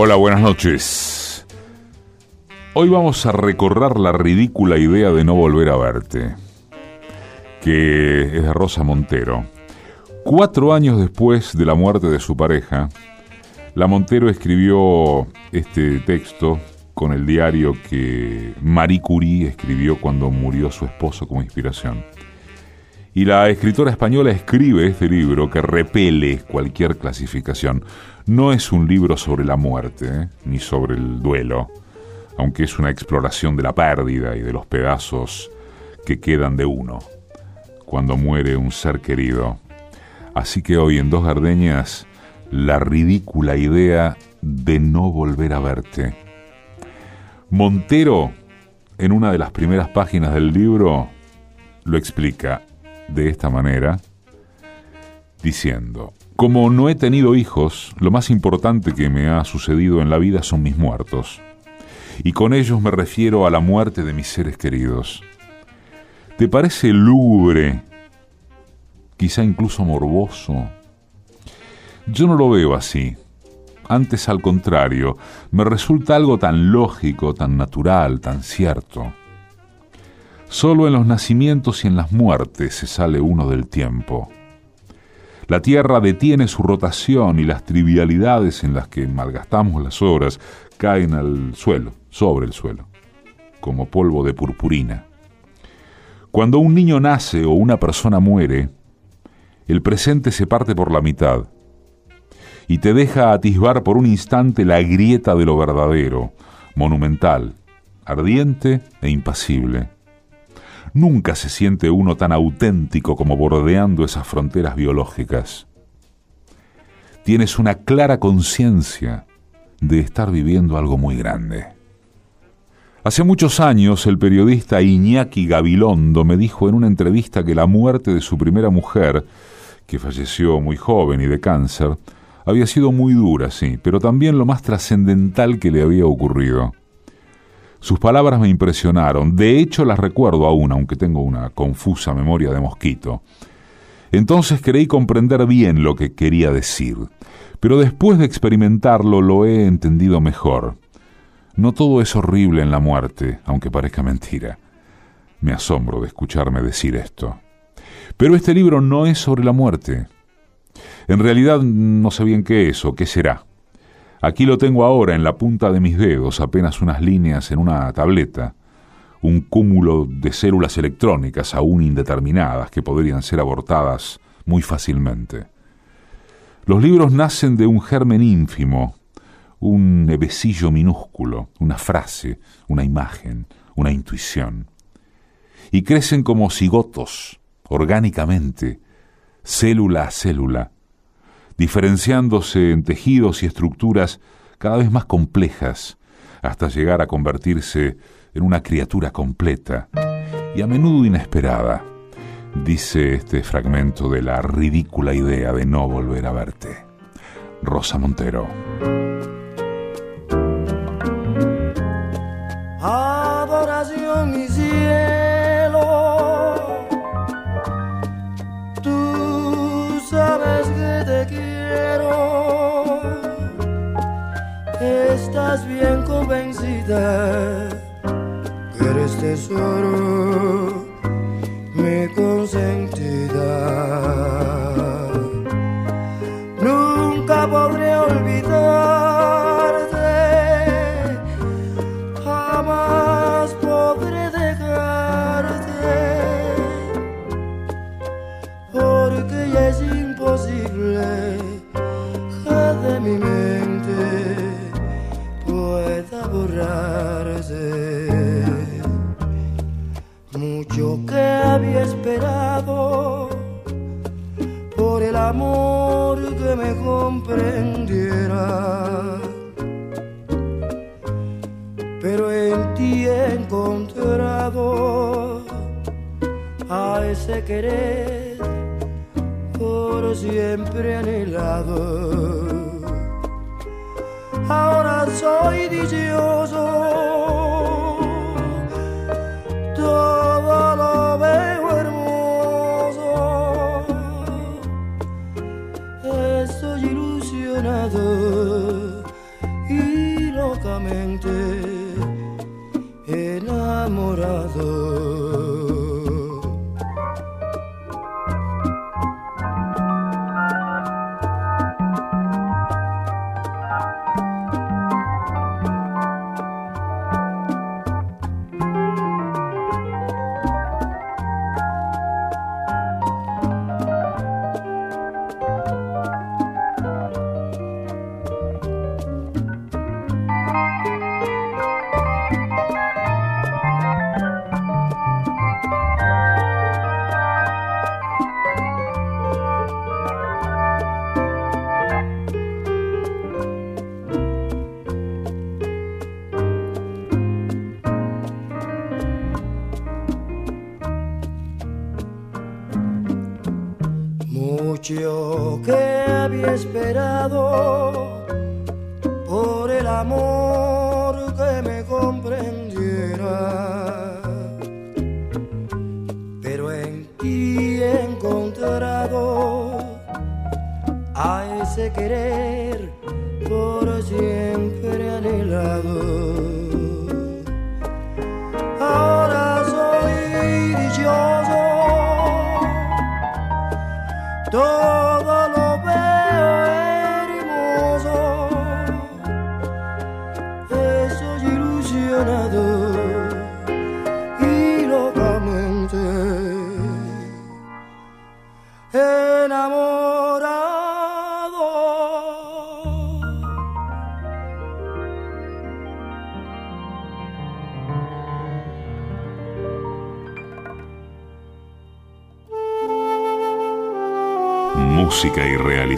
Hola, buenas noches. Hoy vamos a recorrer la ridícula idea de no volver a verte, que es de Rosa Montero. Cuatro años después de la muerte de su pareja, la Montero escribió este texto con el diario que Marie Curie escribió cuando murió su esposo como inspiración. Y la escritora española escribe este libro que repele cualquier clasificación. No es un libro sobre la muerte, ¿eh? ni sobre el duelo, aunque es una exploración de la pérdida y de los pedazos que quedan de uno cuando muere un ser querido. Así que hoy en Dos Gardeñas, la ridícula idea de no volver a verte. Montero, en una de las primeras páginas del libro, lo explica de esta manera, diciendo, como no he tenido hijos, lo más importante que me ha sucedido en la vida son mis muertos. Y con ellos me refiero a la muerte de mis seres queridos. ¿Te parece lúgubre, quizá incluso morboso? Yo no lo veo así. Antes al contrario, me resulta algo tan lógico, tan natural, tan cierto. Solo en los nacimientos y en las muertes se sale uno del tiempo. La Tierra detiene su rotación y las trivialidades en las que malgastamos las horas caen al suelo, sobre el suelo, como polvo de purpurina. Cuando un niño nace o una persona muere, el presente se parte por la mitad y te deja atisbar por un instante la grieta de lo verdadero, monumental, ardiente e impasible. Nunca se siente uno tan auténtico como bordeando esas fronteras biológicas. Tienes una clara conciencia de estar viviendo algo muy grande. Hace muchos años el periodista Iñaki Gabilondo me dijo en una entrevista que la muerte de su primera mujer, que falleció muy joven y de cáncer, había sido muy dura, sí, pero también lo más trascendental que le había ocurrido. Sus palabras me impresionaron, de hecho las recuerdo aún, aunque tengo una confusa memoria de mosquito. Entonces creí comprender bien lo que quería decir, pero después de experimentarlo lo he entendido mejor. No todo es horrible en la muerte, aunque parezca mentira. Me asombro de escucharme decir esto. Pero este libro no es sobre la muerte. En realidad no sé bien qué es o qué será. Aquí lo tengo ahora en la punta de mis dedos, apenas unas líneas en una tableta, un cúmulo de células electrónicas aún indeterminadas que podrían ser abortadas muy fácilmente. Los libros nacen de un germen ínfimo, un nebecillo minúsculo, una frase, una imagen, una intuición. Y crecen como cigotos, orgánicamente, célula a célula, diferenciándose en tejidos y estructuras cada vez más complejas, hasta llegar a convertirse en una criatura completa y a menudo inesperada, dice este fragmento de la ridícula idea de no volver a verte. Rosa Montero. Estás bien convencida que eres tesoro, por el amor que me comprendiera. Pero en ti he encontrado a ese querer por siempre anhelado. Ahora soy dichoso,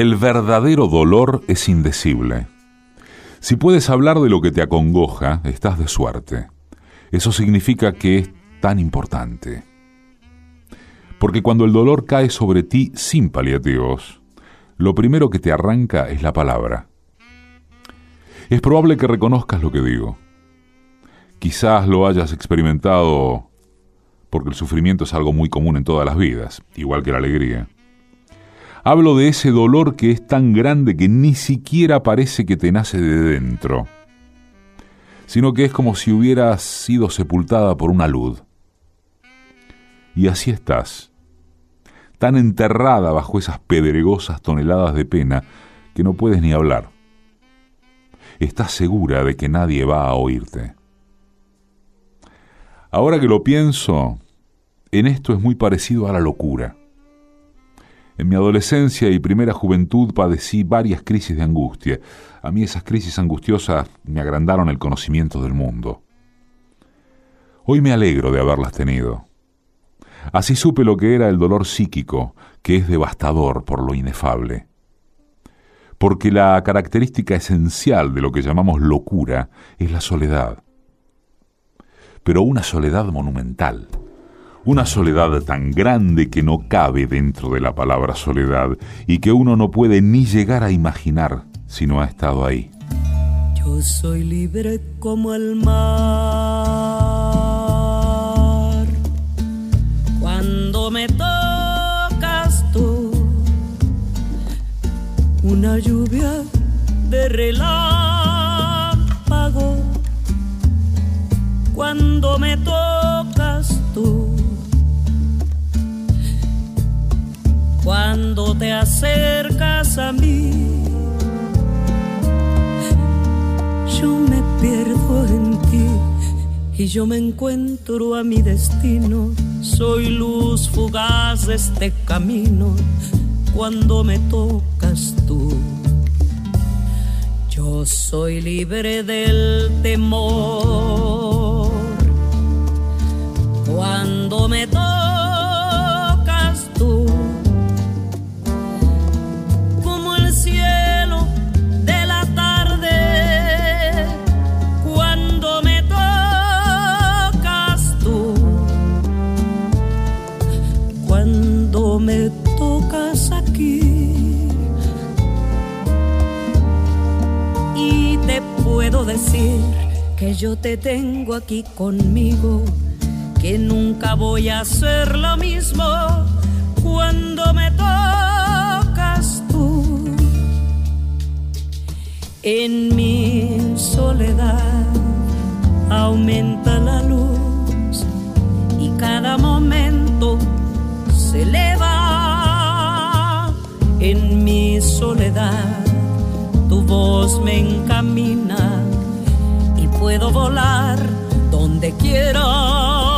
El verdadero dolor es indecible. Si puedes hablar de lo que te acongoja, estás de suerte. Eso significa que es tan importante. Porque cuando el dolor cae sobre ti sin paliativos, lo primero que te arranca es la palabra. Es probable que reconozcas lo que digo. Quizás lo hayas experimentado porque el sufrimiento es algo muy común en todas las vidas, igual que la alegría. Hablo de ese dolor que es tan grande que ni siquiera parece que te nace de dentro, sino que es como si hubieras sido sepultada por una luz. Y así estás, tan enterrada bajo esas pedregosas toneladas de pena que no puedes ni hablar. Estás segura de que nadie va a oírte. Ahora que lo pienso, en esto es muy parecido a la locura. En mi adolescencia y primera juventud padecí varias crisis de angustia. A mí esas crisis angustiosas me agrandaron el conocimiento del mundo. Hoy me alegro de haberlas tenido. Así supe lo que era el dolor psíquico, que es devastador por lo inefable. Porque la característica esencial de lo que llamamos locura es la soledad. Pero una soledad monumental una soledad tan grande que no cabe dentro de la palabra soledad y que uno no puede ni llegar a imaginar si no ha estado ahí. Yo soy libre como el mar. Cuando me tocas tú, una lluvia de relámpago. Cuando me tocas cuando te acercas a mí. Yo me pierdo en ti y yo me encuentro a mi destino. Soy luz fugaz de este camino cuando me tocas tú. Yo soy libre del temor cuando me tocas puedo decir que yo te tengo aquí conmigo, que nunca voy a hacer lo mismo cuando me tocas tú. En mi soledad aumenta la luz y cada momento se eleva en mi soledad. Tu voz me encamina puedo volar donde quiera.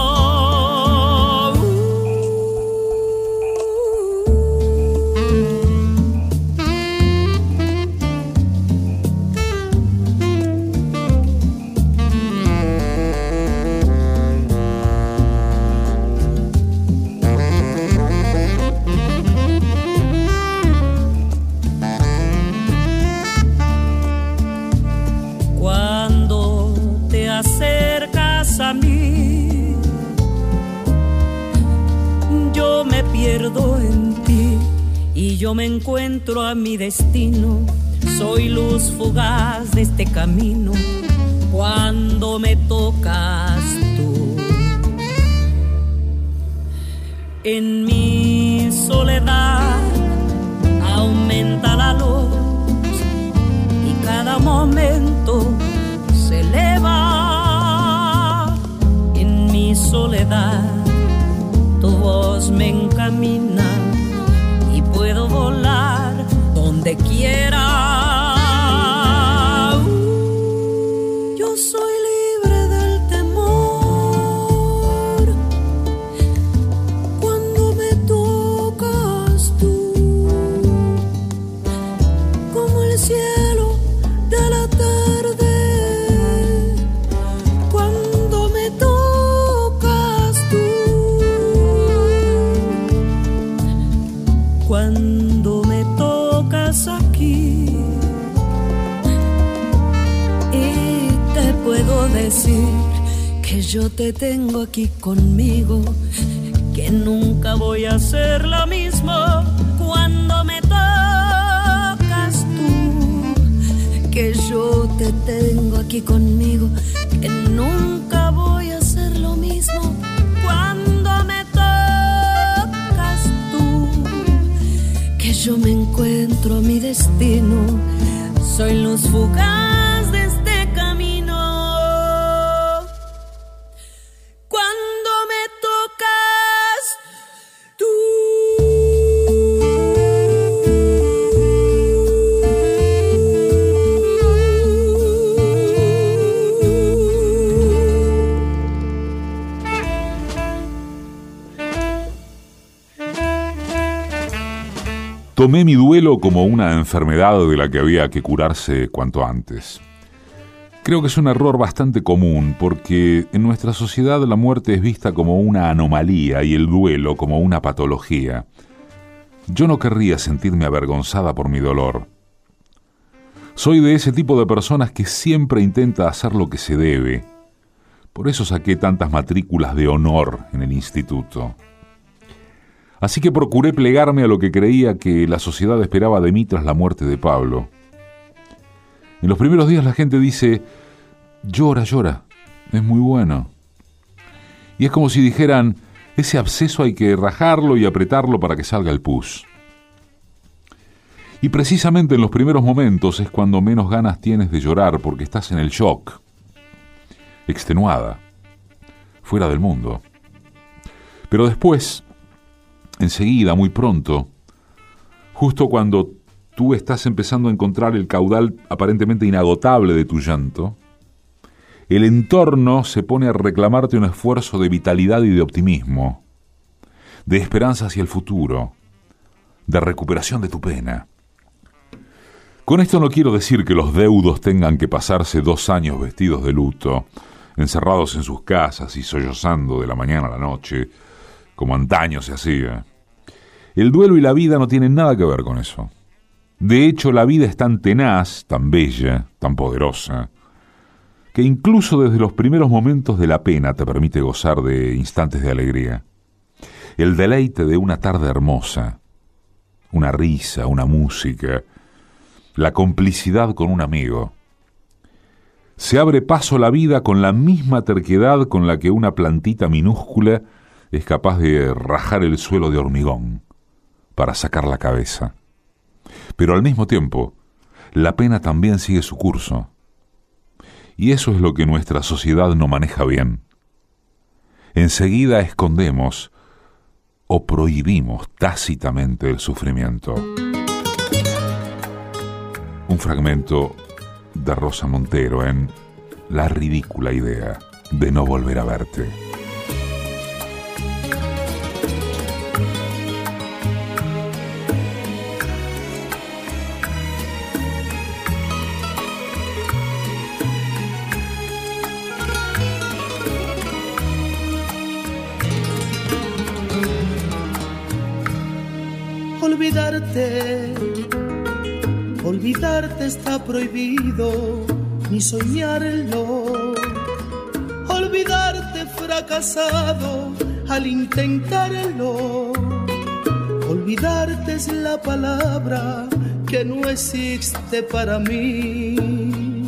Encuentro a mi destino, soy luz fugaz de este camino cuando me tocas tú. En mi soledad aumenta la luz y cada momento se eleva. En mi soledad tu voz me encamina donde quiera. Yo te tengo aquí conmigo, que nunca voy a hacer lo mismo cuando me tocas tú, que yo te tengo aquí conmigo, que nunca voy a hacer lo mismo cuando me tocas tú, que yo me encuentro mi destino, soy luz fugaz Tomé mi duelo como una enfermedad de la que había que curarse cuanto antes. Creo que es un error bastante común porque en nuestra sociedad la muerte es vista como una anomalía y el duelo como una patología. Yo no querría sentirme avergonzada por mi dolor. Soy de ese tipo de personas que siempre intenta hacer lo que se debe. Por eso saqué tantas matrículas de honor en el instituto. Así que procuré plegarme a lo que creía que la sociedad esperaba de mí tras la muerte de Pablo. En los primeros días la gente dice, llora, llora, es muy bueno. Y es como si dijeran, ese absceso hay que rajarlo y apretarlo para que salga el pus. Y precisamente en los primeros momentos es cuando menos ganas tienes de llorar porque estás en el shock, extenuada, fuera del mundo. Pero después, enseguida, muy pronto, justo cuando tú estás empezando a encontrar el caudal aparentemente inagotable de tu llanto, el entorno se pone a reclamarte un esfuerzo de vitalidad y de optimismo, de esperanza hacia el futuro, de recuperación de tu pena. Con esto no quiero decir que los deudos tengan que pasarse dos años vestidos de luto, encerrados en sus casas y sollozando de la mañana a la noche, como antaño se hacía. El duelo y la vida no tienen nada que ver con eso. De hecho, la vida es tan tenaz, tan bella, tan poderosa, que incluso desde los primeros momentos de la pena te permite gozar de instantes de alegría. El deleite de una tarde hermosa, una risa, una música, la complicidad con un amigo. se abre paso la vida con la misma terquedad con la que una plantita minúscula es capaz de rajar el suelo de hormigón para sacar la cabeza. Pero al mismo tiempo, la pena también sigue su curso. Y eso es lo que nuestra sociedad no maneja bien. Enseguida escondemos o prohibimos tácitamente el sufrimiento. Un fragmento de Rosa Montero en La ridícula idea de no volver a verte. Olvidarte, está prohibido, ni soñarlo. Olvidarte fracasado al intentarlo. Olvidarte es la palabra que no existe para mí.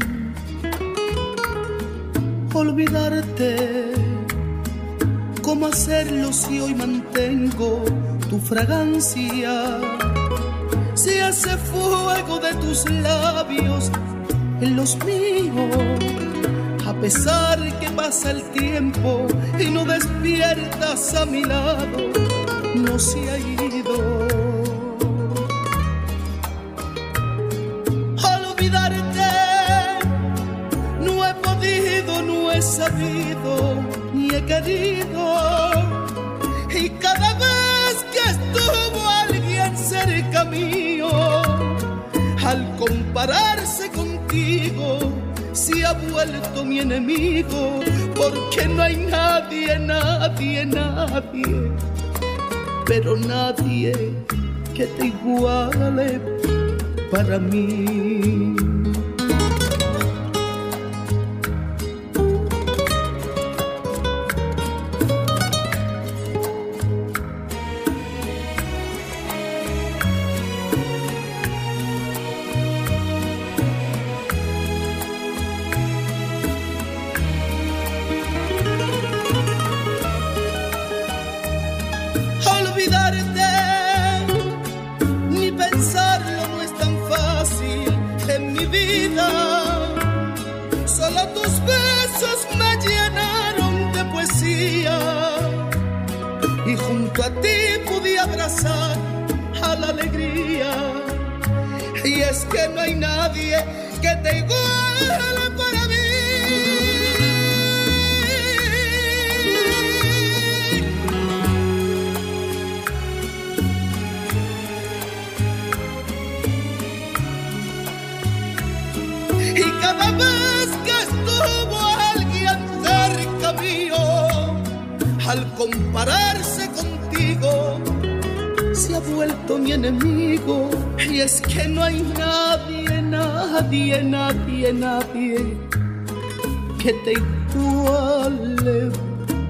Olvidarte, ¿cómo hacerlo si hoy mantengo tu fragancia? Hace fuego de tus labios en los míos, a pesar que pasa el tiempo y no despiertas a mi lado, no se ha ido. Olvidarte, no he podido, no he sabido, ni he querido. Compararse contigo, se ha vuelto mi enemigo, porque no hay nadie, nadie, nadie, pero nadie que te iguale para mí.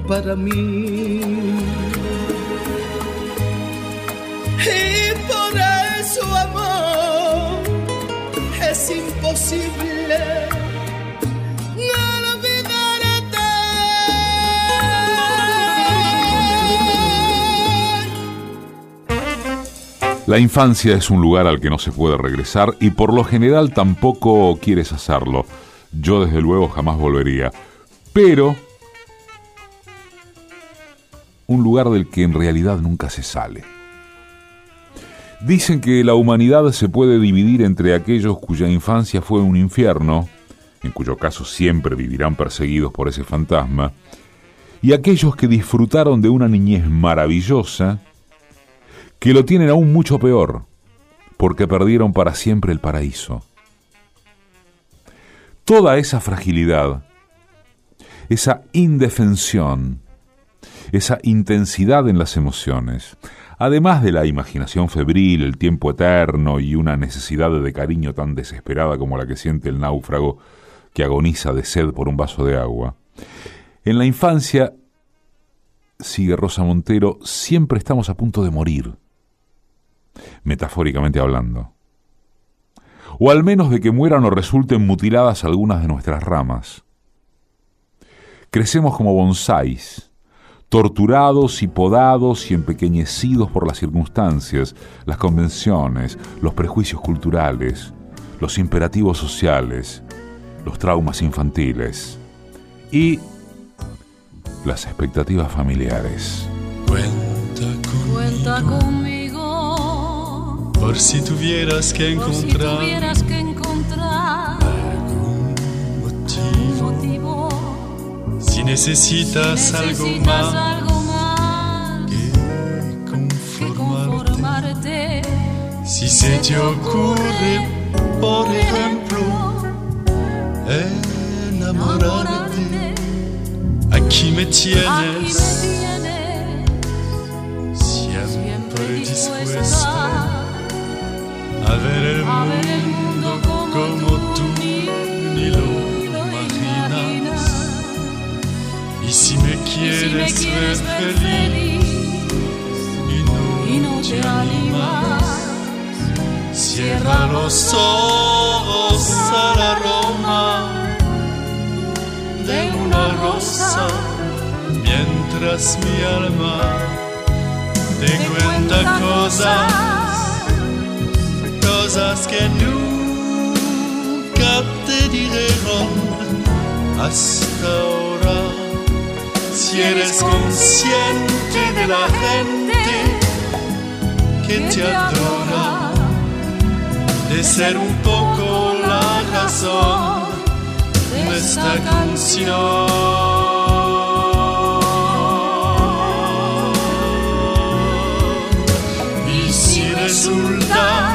Para mí. Y por eso, amor, es imposible no olvidarte. La infancia es un lugar al que no se puede regresar y por lo general tampoco quieres hacerlo. Yo desde luego jamás volvería. Pero un lugar del que en realidad nunca se sale. Dicen que la humanidad se puede dividir entre aquellos cuya infancia fue un infierno, en cuyo caso siempre vivirán perseguidos por ese fantasma, y aquellos que disfrutaron de una niñez maravillosa, que lo tienen aún mucho peor, porque perdieron para siempre el paraíso. Toda esa fragilidad, esa indefensión, esa intensidad en las emociones, además de la imaginación febril, el tiempo eterno y una necesidad de cariño tan desesperada como la que siente el náufrago que agoniza de sed por un vaso de agua. En la infancia, sigue Rosa Montero, siempre estamos a punto de morir, metafóricamente hablando. O al menos de que mueran o resulten mutiladas algunas de nuestras ramas. Crecemos como bonsáis, torturados y podados y empequeñecidos por las circunstancias, las convenciones, los prejuicios culturales, los imperativos sociales, los traumas infantiles y las expectativas familiares. Cuenta conmigo. Por si tuvieras que encontrar, que encontrar algún motivo. Si necesitas, algo, más algo más que conformarte. Si se te ocurre, por ejemplo, enamorarte, aquí me tienes. Siempre dispuesta a ver el mundo como tú ni lo imaginas. Y si me quieres ver feliz y no te animas, cierra los ojos al aroma de una rosa mientras mi alma te cuenta cosas, cosas que nunca te dijeron hasta ahora. Si eres consciente de la gente que te adora, de ser un poco la razón de esta canción. Y si resulta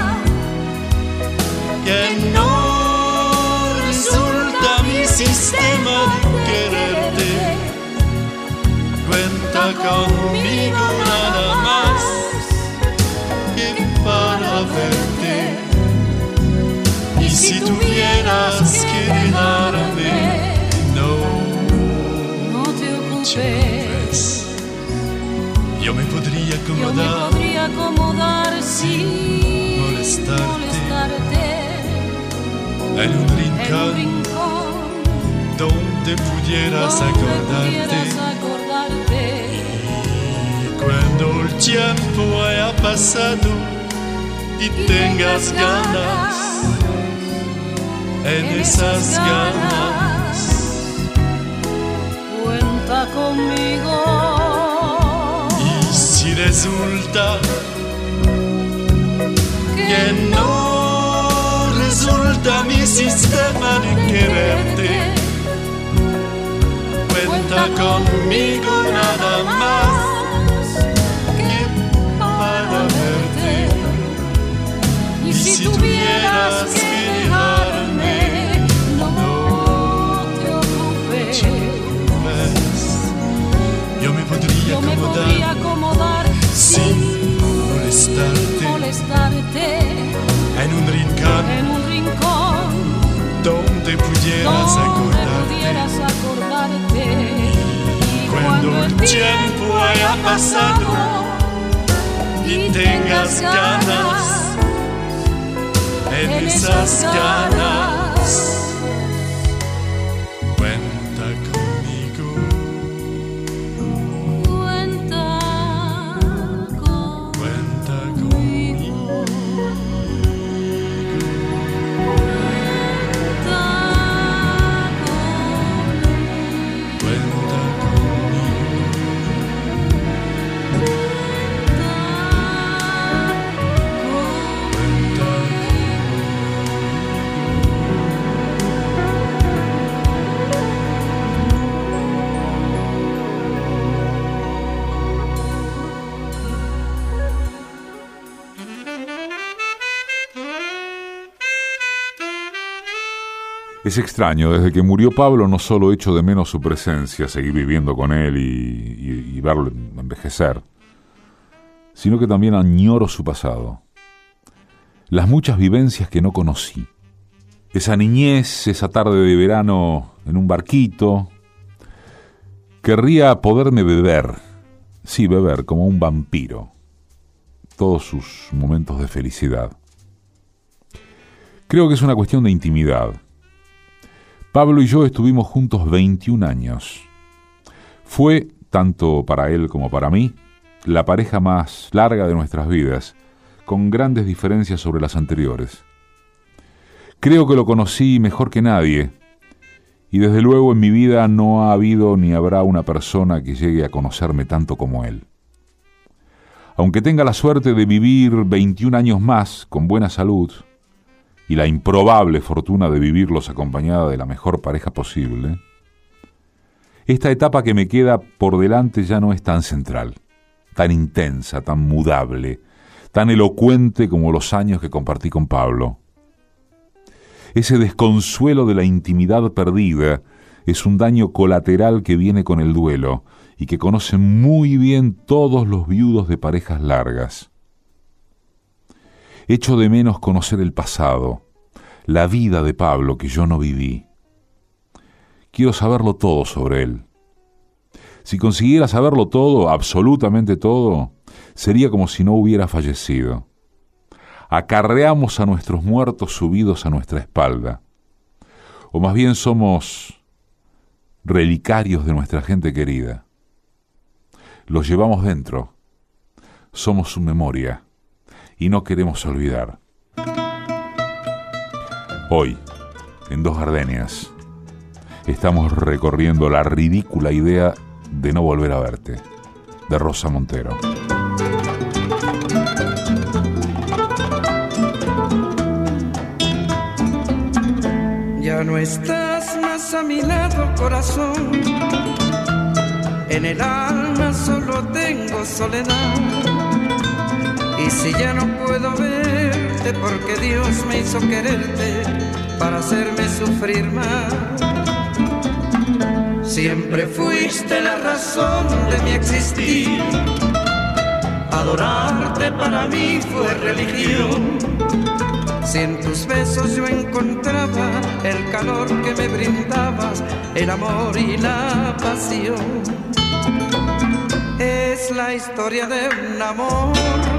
cuenta conmigo nada más que para verte. Y si tuvieras que dejarme, no, No te ocupes. Yo me podría Yo me acomodar podría acomodar sin Molestarte. molestarte en un rincón donde pudieras acordarte. Cuando el tiempo haya pasado y tengas ganas, en esas ganas, cuenta conmigo. y si resulta que no resulta mi sistema de quererte, cuenta conmigo nada más si tuvieras que dejarme, no te ocupes. Yo me podría acomodar acomodar sin molestarte molestarte en un rincón en un rincón donde pudieras donde acordarte. pudieras acordarte. Y Cuando el tiempo haya pasado y tengas ganas, en Es extraño, desde que murió Pablo no solo echo de menos su presencia, seguir viviendo con él y, y- verlo envejecer, sino que también añoro su pasado, las muchas vivencias que no conocí, esa niñez, esa tarde de verano en un barquito, querría poderme beber, sí, beber como un vampiro, todos sus momentos de felicidad. Creo que es una cuestión de intimidad. Pablo y yo estuvimos juntos 21 años. Fue, tanto para él como para mí, la pareja más larga de nuestras vidas, con grandes diferencias sobre las anteriores. Creo que lo conocí mejor que nadie, y desde luego en mi vida no ha habido ni habrá una persona que llegue a conocerme tanto como él. Aunque tenga la suerte de vivir 21 años más con buena salud y la improbable fortuna de vivirlos acompañada de la mejor pareja posible, esta etapa que me queda por delante ya no es tan central, tan intensa, tan mudable, tan elocuente como los años que compartí con Pablo. Ese desconsuelo de la intimidad perdida es un daño colateral que viene con el duelo y que conocen muy bien todos los viudos de parejas largas. Echo de menos conocer el pasado, la vida de Pablo que yo no viví. Quiero saberlo todo sobre él. Si consiguiera saberlo todo, absolutamente todo, sería como si no hubiera fallecido. Acarreamos a nuestros muertos subidos a nuestra espalda. O más bien somos relicarios de nuestra gente querida. Los llevamos dentro. Somos su memoria y no queremos olvidar. Hoy, en Dos Gardenias, estamos recorriendo la ridícula idea de no volver a verte, de Rosa Montero. Ya no estás más a mi lado, corazón. En el alma solo tengo soledad. Si ya no puedo verte, porque Dios me hizo quererte para hacerme sufrir más. Siempre fuiste la razón de mi existir. Adorarte para mí fue religión. Si en tus besos yo encontraba el calor que me brindabas, el amor y la pasión. Es la historia de un amor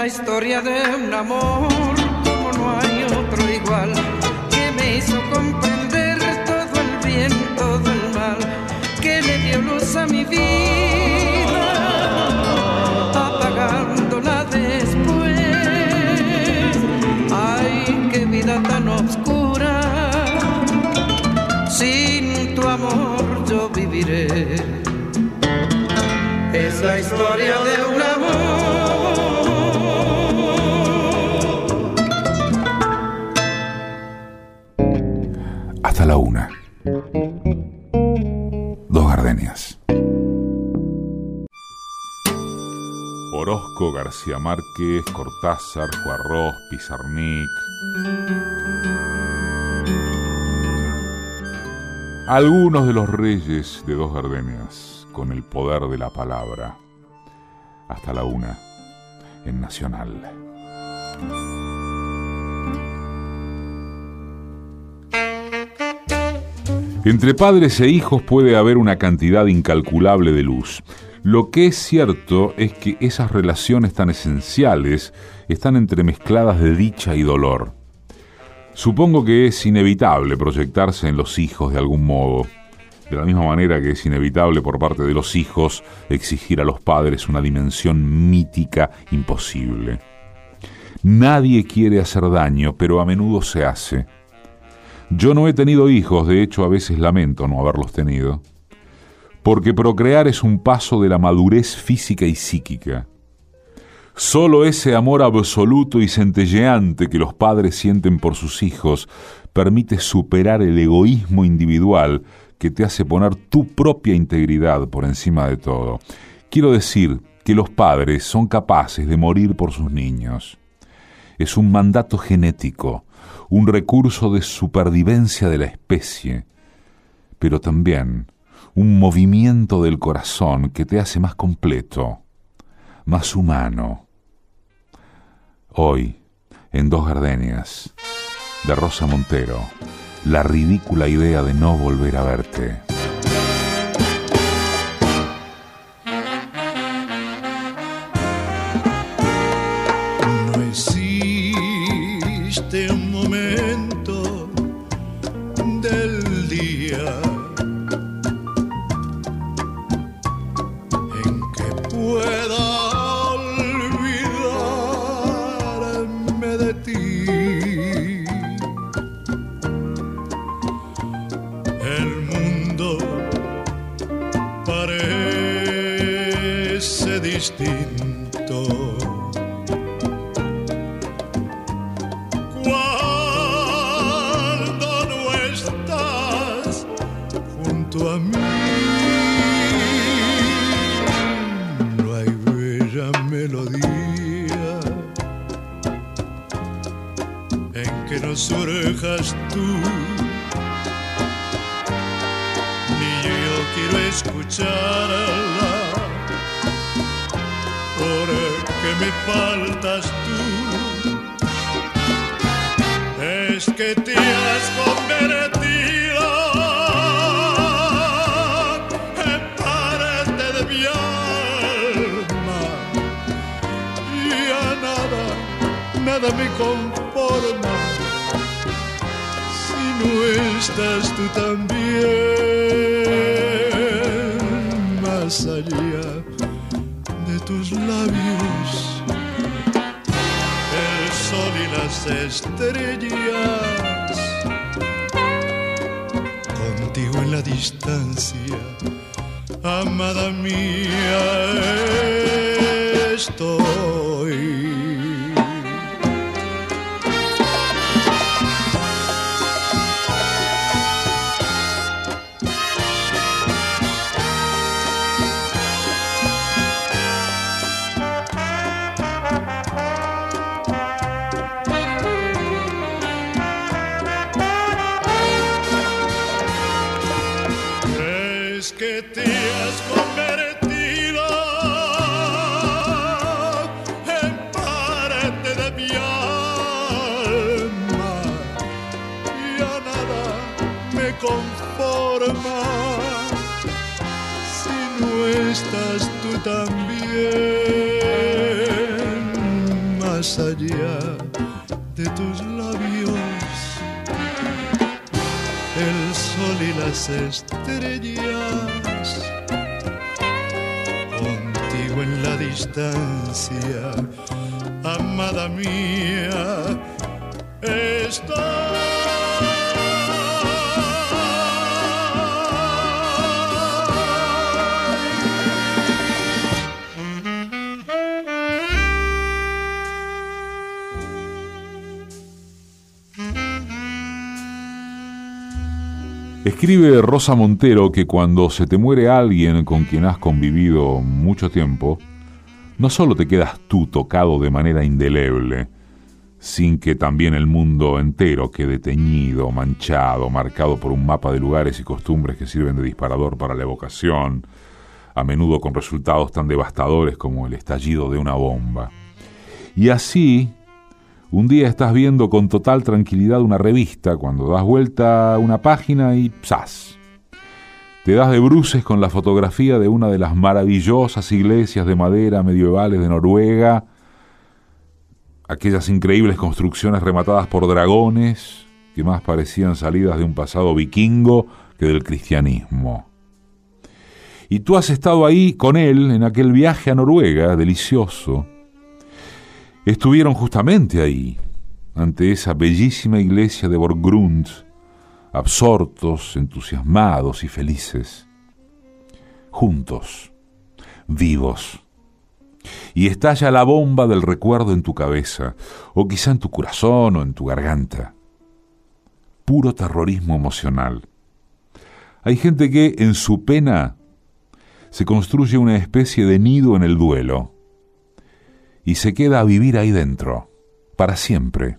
La historia de un amor como no hay otro igual, que me hizo comprender todo el bien, todo el mal, que le dio luz a mi vida, apagándola después. Ay, qué vida tan oscura, sin tu amor yo viviré. Es la historia de un amor. García Márquez, Cortázar, Juarros, Pizarnik. Algunos de los reyes de Dos Gardenias con el poder de la palabra. Hasta la una en Nacional. Entre padres e hijos puede haber una cantidad incalculable de luz. Lo que es cierto es que esas relaciones tan esenciales están entremezcladas de dicha y dolor. Supongo que es inevitable proyectarse en los hijos de algún modo, de la misma manera que es inevitable por parte de los hijos exigir a los padres una dimensión mítica imposible. Nadie quiere hacer daño, pero a menudo se hace. Yo no he tenido hijos, de hecho a veces lamento no haberlos tenido, porque procrear es un paso de la madurez física y psíquica. Solo ese amor absoluto y centelleante que los padres sienten por sus hijos permite superar el egoísmo individual que te hace poner tu propia integridad por encima de todo. Quiero decir que los padres son capaces de morir por sus niños. Es un mandato genético, un recurso de supervivencia de la especie, pero también un movimiento del corazón que te hace más completo, más humano. Hoy, en Dos Gardenias, de Rosa Montero, la ridícula idea de no volver a verte. Nada, me conforma. Si no estás tú también más allá de tus labios. El sol y las estrellas. La distancia, amada mía, estoy. Las estrellas. Contigo en la distancia, amada mía, estoy. Escribe Rosa Montero que cuando se te muere alguien con quien has convivido mucho tiempo, no solo te quedas tú tocado de manera indeleble, sin que también el mundo entero quede teñido, manchado, marcado por un mapa de lugares y costumbres que sirven de disparador para la evocación, a menudo con resultados tan devastadores como el estallido de una bomba. Y así, un día estás viendo con total tranquilidad una revista cuando das vuelta una página y ¡zas! Te das de bruces con la fotografía de una de las maravillosas iglesias de madera medievales de Noruega, aquellas increíbles construcciones rematadas por dragones que más parecían salidas de un pasado vikingo que del cristianismo. Y tú has estado ahí con él en aquel viaje a Noruega, delicioso. Estuvieron justamente ahí, ante esa bellísima iglesia de Borgrund, absortos, entusiasmados y felices. Juntos, vivos. y estalla la bomba del recuerdo en tu cabeza, o quizá en tu corazón o en tu garganta. Puro terrorismo emocional. Hay gente que en su pena se construye una especie de nido en el duelo y se queda a vivir ahí dentro, para siempre.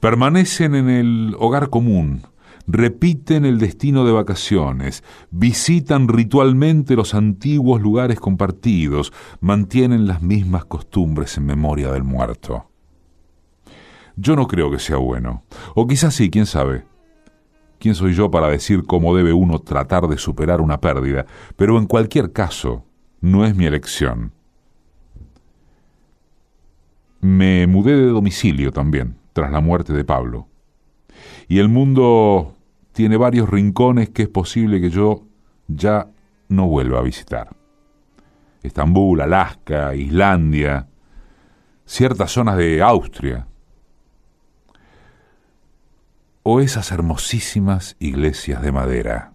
Permanecen en el hogar común, repiten el destino de vacaciones, visitan ritualmente los antiguos lugares compartidos, mantienen las mismas costumbres en memoria del muerto. Yo no creo que sea bueno, o quizás sí, quién sabe. ¿Quién soy yo para decir cómo debe uno tratar de superar una pérdida? Pero en cualquier caso, no es mi elección. Me mudé de domicilio también, tras la muerte de Pablo. Y el mundo tiene varios rincones que es posible que yo ya no vuelva a visitar. Estambul, Alaska, Islandia, ciertas zonas de Austria, o esas hermosísimas iglesias de madera.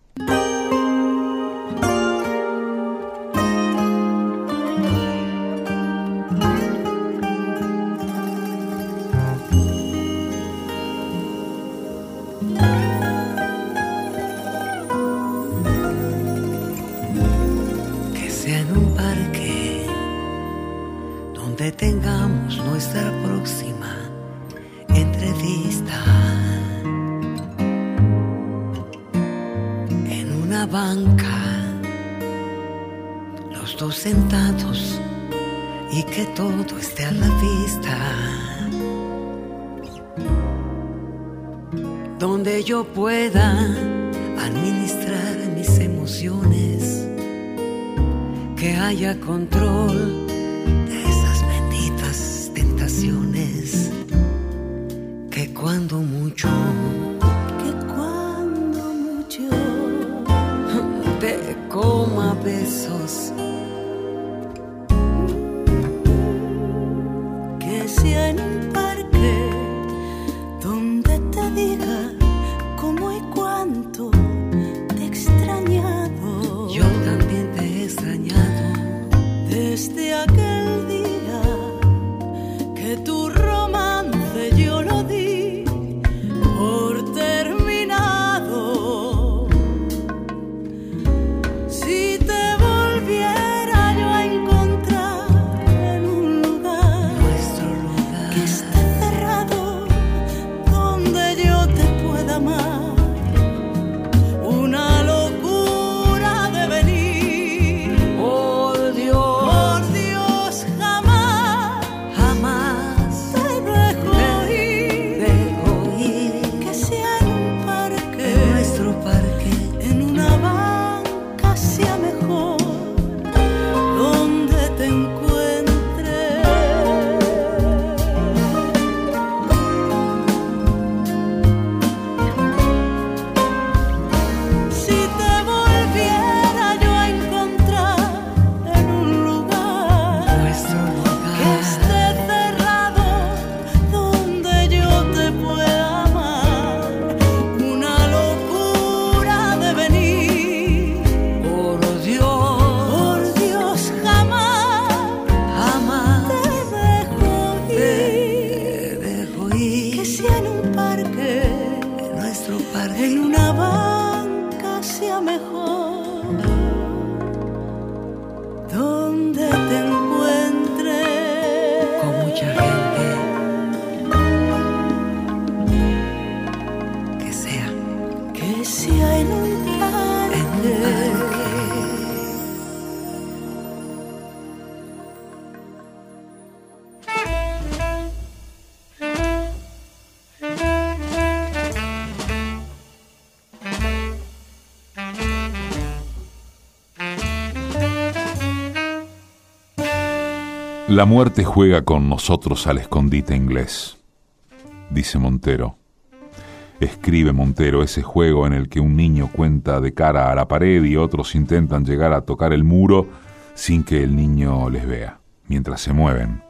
Banca, los dos sentados y que todo esté a la vista. Donde yo pueda administrar mis emociones que haya control de esas benditas tentaciones que cuando mucho besos La muerte juega con nosotros al escondite inglés, dice Montero. Escribe Montero ese juego en el que un niño cuenta de cara a la pared y otros intentan llegar a tocar el muro sin que el niño les vea, mientras se mueven.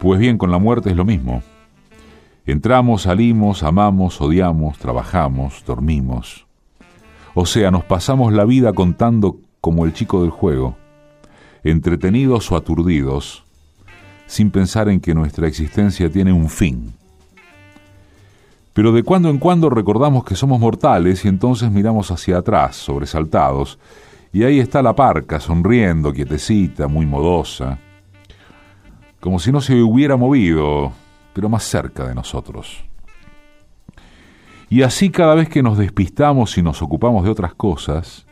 Pues bien, con la muerte es lo mismo. Entramos, salimos, amamos, odiamos, trabajamos, dormimos. O sea, nos pasamos la vida contando como el chico del juego entretenidos o aturdidos, sin pensar en que nuestra existencia tiene un fin. Pero de cuando en cuando recordamos que somos mortales y entonces miramos hacia atrás, sobresaltados, y ahí está la parca, sonriendo, quietecita, muy modosa, como si no se hubiera movido, pero más cerca de nosotros. Y así cada vez que nos despistamos y nos ocupamos de otras cosas,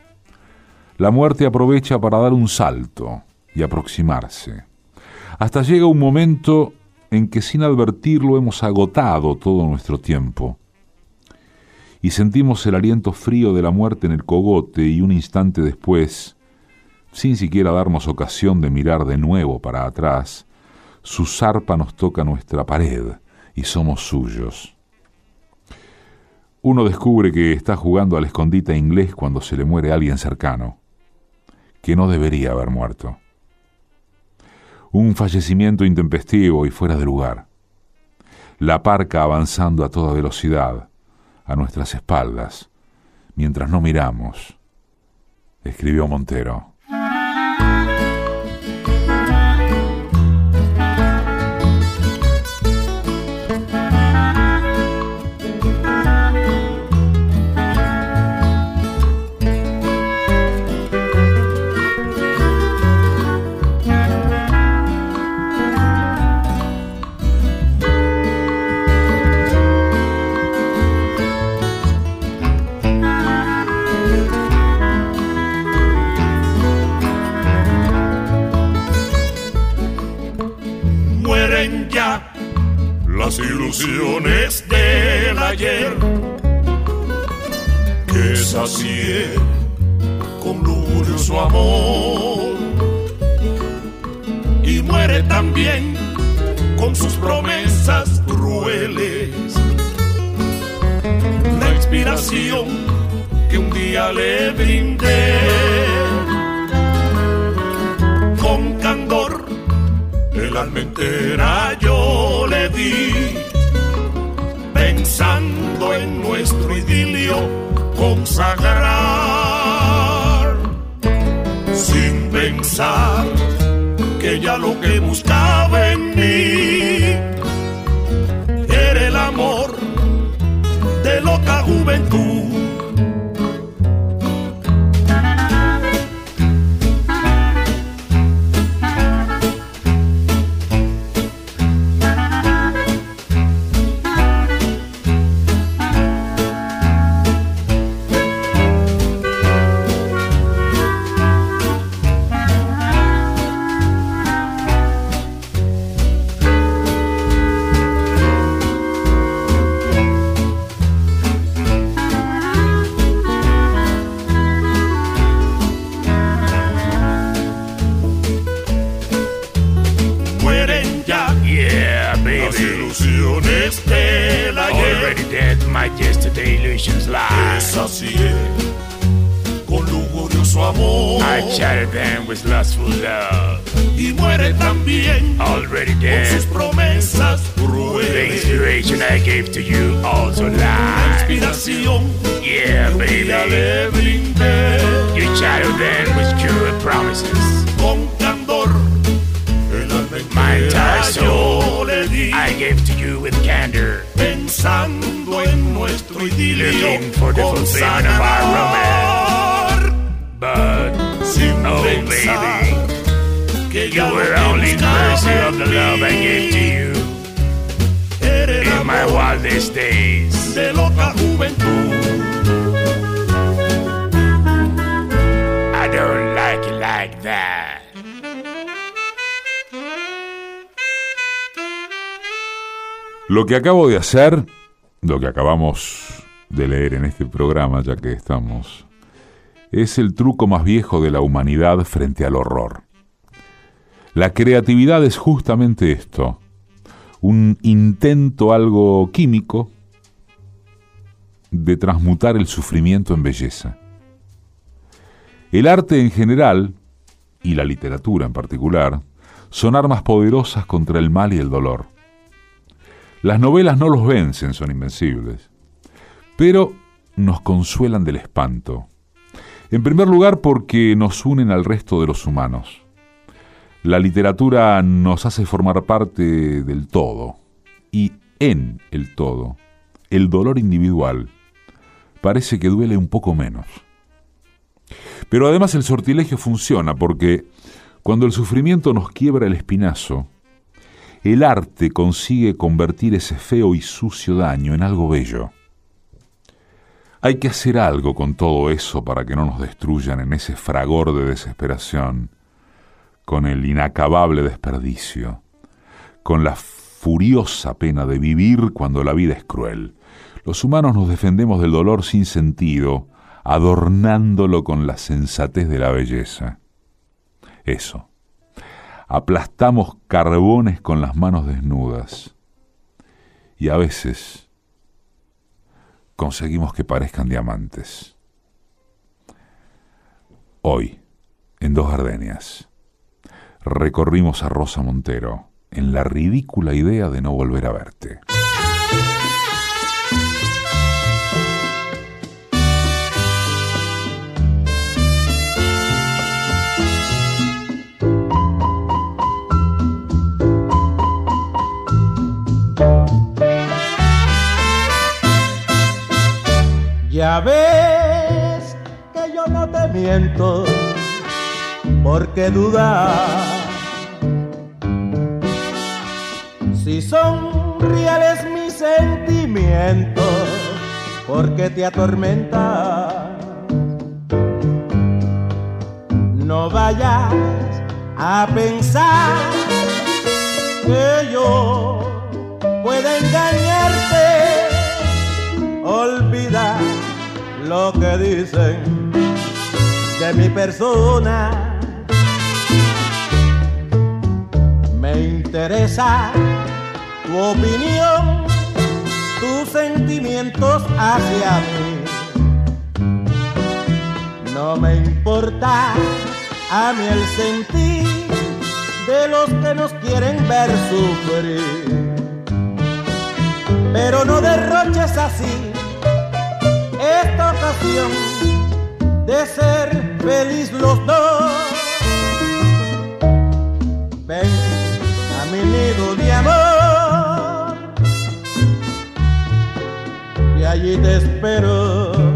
la muerte aprovecha para dar un salto y aproximarse. Hasta llega un momento en que sin advertirlo hemos agotado todo nuestro tiempo y sentimos el aliento frío de la muerte en el cogote y un instante después, sin siquiera darnos ocasión de mirar de nuevo para atrás, su zarpa nos toca nuestra pared y somos suyos. Uno descubre que está jugando al escondite inglés cuando se le muere alguien cercano, que no debería haber muerto. Un fallecimiento intempestivo y fuera de lugar. La parca avanzando a toda velocidad, a nuestras espaldas, mientras no miramos, escribió Montero. Fulfillment of our consagrar But, sin oh pensar baby, que you were only mercy of the love I gave to you in my wildest days. de loca juventud I don't like it like that. Lo que acabo de hacer, lo que acabamos de leer en este programa, ya que estamos, es el truco más viejo de la humanidad frente al horror. La creatividad es justamente esto, un intento algo químico de transmutar el sufrimiento en belleza. El arte en general, y la literatura en particular, son armas poderosas contra el mal y el dolor. Las novelas no los vencen, son invencibles, pero nos consuelan del espanto. En primer lugar porque nos unen al resto de los humanos. La literatura nos hace formar parte del todo y en el todo, el dolor individual parece que duele un poco menos. Pero además el sortilegio funciona porque cuando el sufrimiento nos quiebra el espinazo, el arte consigue convertir ese feo y sucio daño en algo bello. Hay que hacer algo con todo eso para que no nos destruyan en ese fragor de desesperación, con el inacabable desperdicio, con la furiosa pena de vivir cuando la vida es cruel. Los humanos nos defendemos del dolor sin sentido, adornándolo con la sensatez de la belleza. Eso. Aplastamos carbones con las manos desnudas. Y a veces conseguimos que parezcan diamantes. Hoy, en Dos Gardenias, recorrimos a Rosa Montero en la ridícula idea de no volver a verte. Ya ves que yo no te miento, porque dudar si son reales mis sentimientos, porque te atormenta. No vayas a pensar que yo pueda engañarte, olvida lo que dicen de mi persona. Me interesa tu opinión, tus sentimientos hacia mí. No me importa a mí el sentir de los que nos quieren ver sufrir. Pero no derroches así esta ocasión de ser feliz los dos. Ven a mi nido de amor y allí te espero.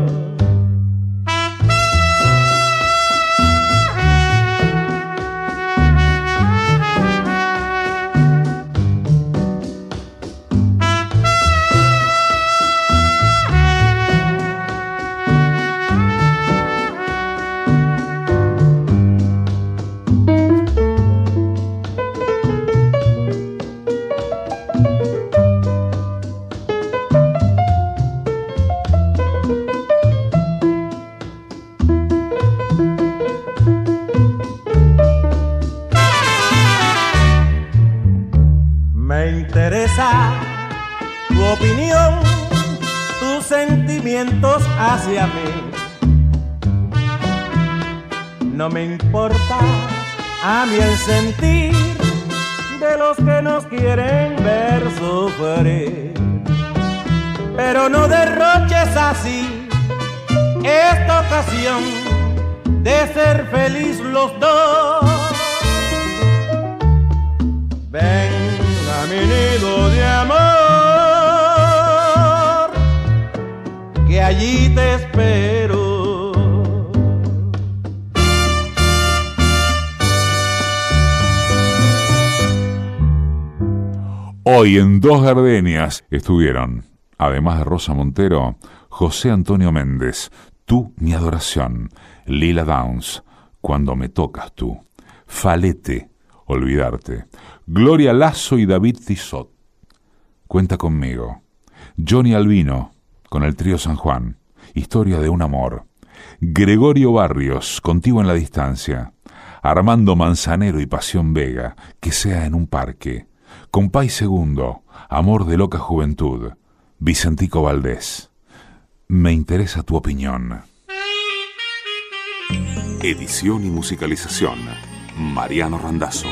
Dos Gardenias estuvieron, además de Rosa Montero, José Antonio Méndez, Tú mi adoración, Lila Downs, Cuando me tocas tú, Falete, Olvidarte, Gloria Lazo y David Tizot, Cuenta conmigo, Johnny Albino, con el trío San Juan, Historia de un amor, Gregorio Barrios, Contigo en la distancia, Armando Manzanero y Pasión Vega, Que sea en un parque, Compay Segundo, Amor de loca juventud, Vicentico Valdés. Me interesa tu opinión. Edición y musicalización, Mariano Randazzo.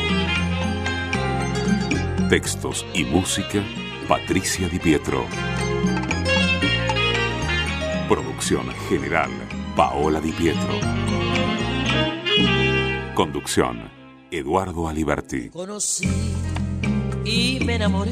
Textos y música, Patricia Di Pietro. Producción general, Paola Di Pietro. Conducción, Eduardo Aliberti. Conocí y me enamoré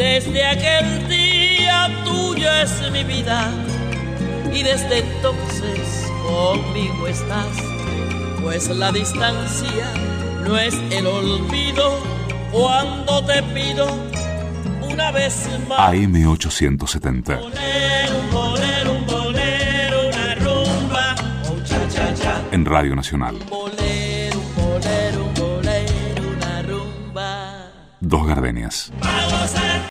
Desde aquel día tuya es mi vida y desde entonces conmigo estás, pues la distancia no es el olvido cuando te pido una vez más. AM870. Bolero, un bolero, un bolero, una rumba, oh, cha, cha, cha. En Radio Nacional. Bolero, un bolero, un bolero, una rumba. Dos gardenias. Vamos a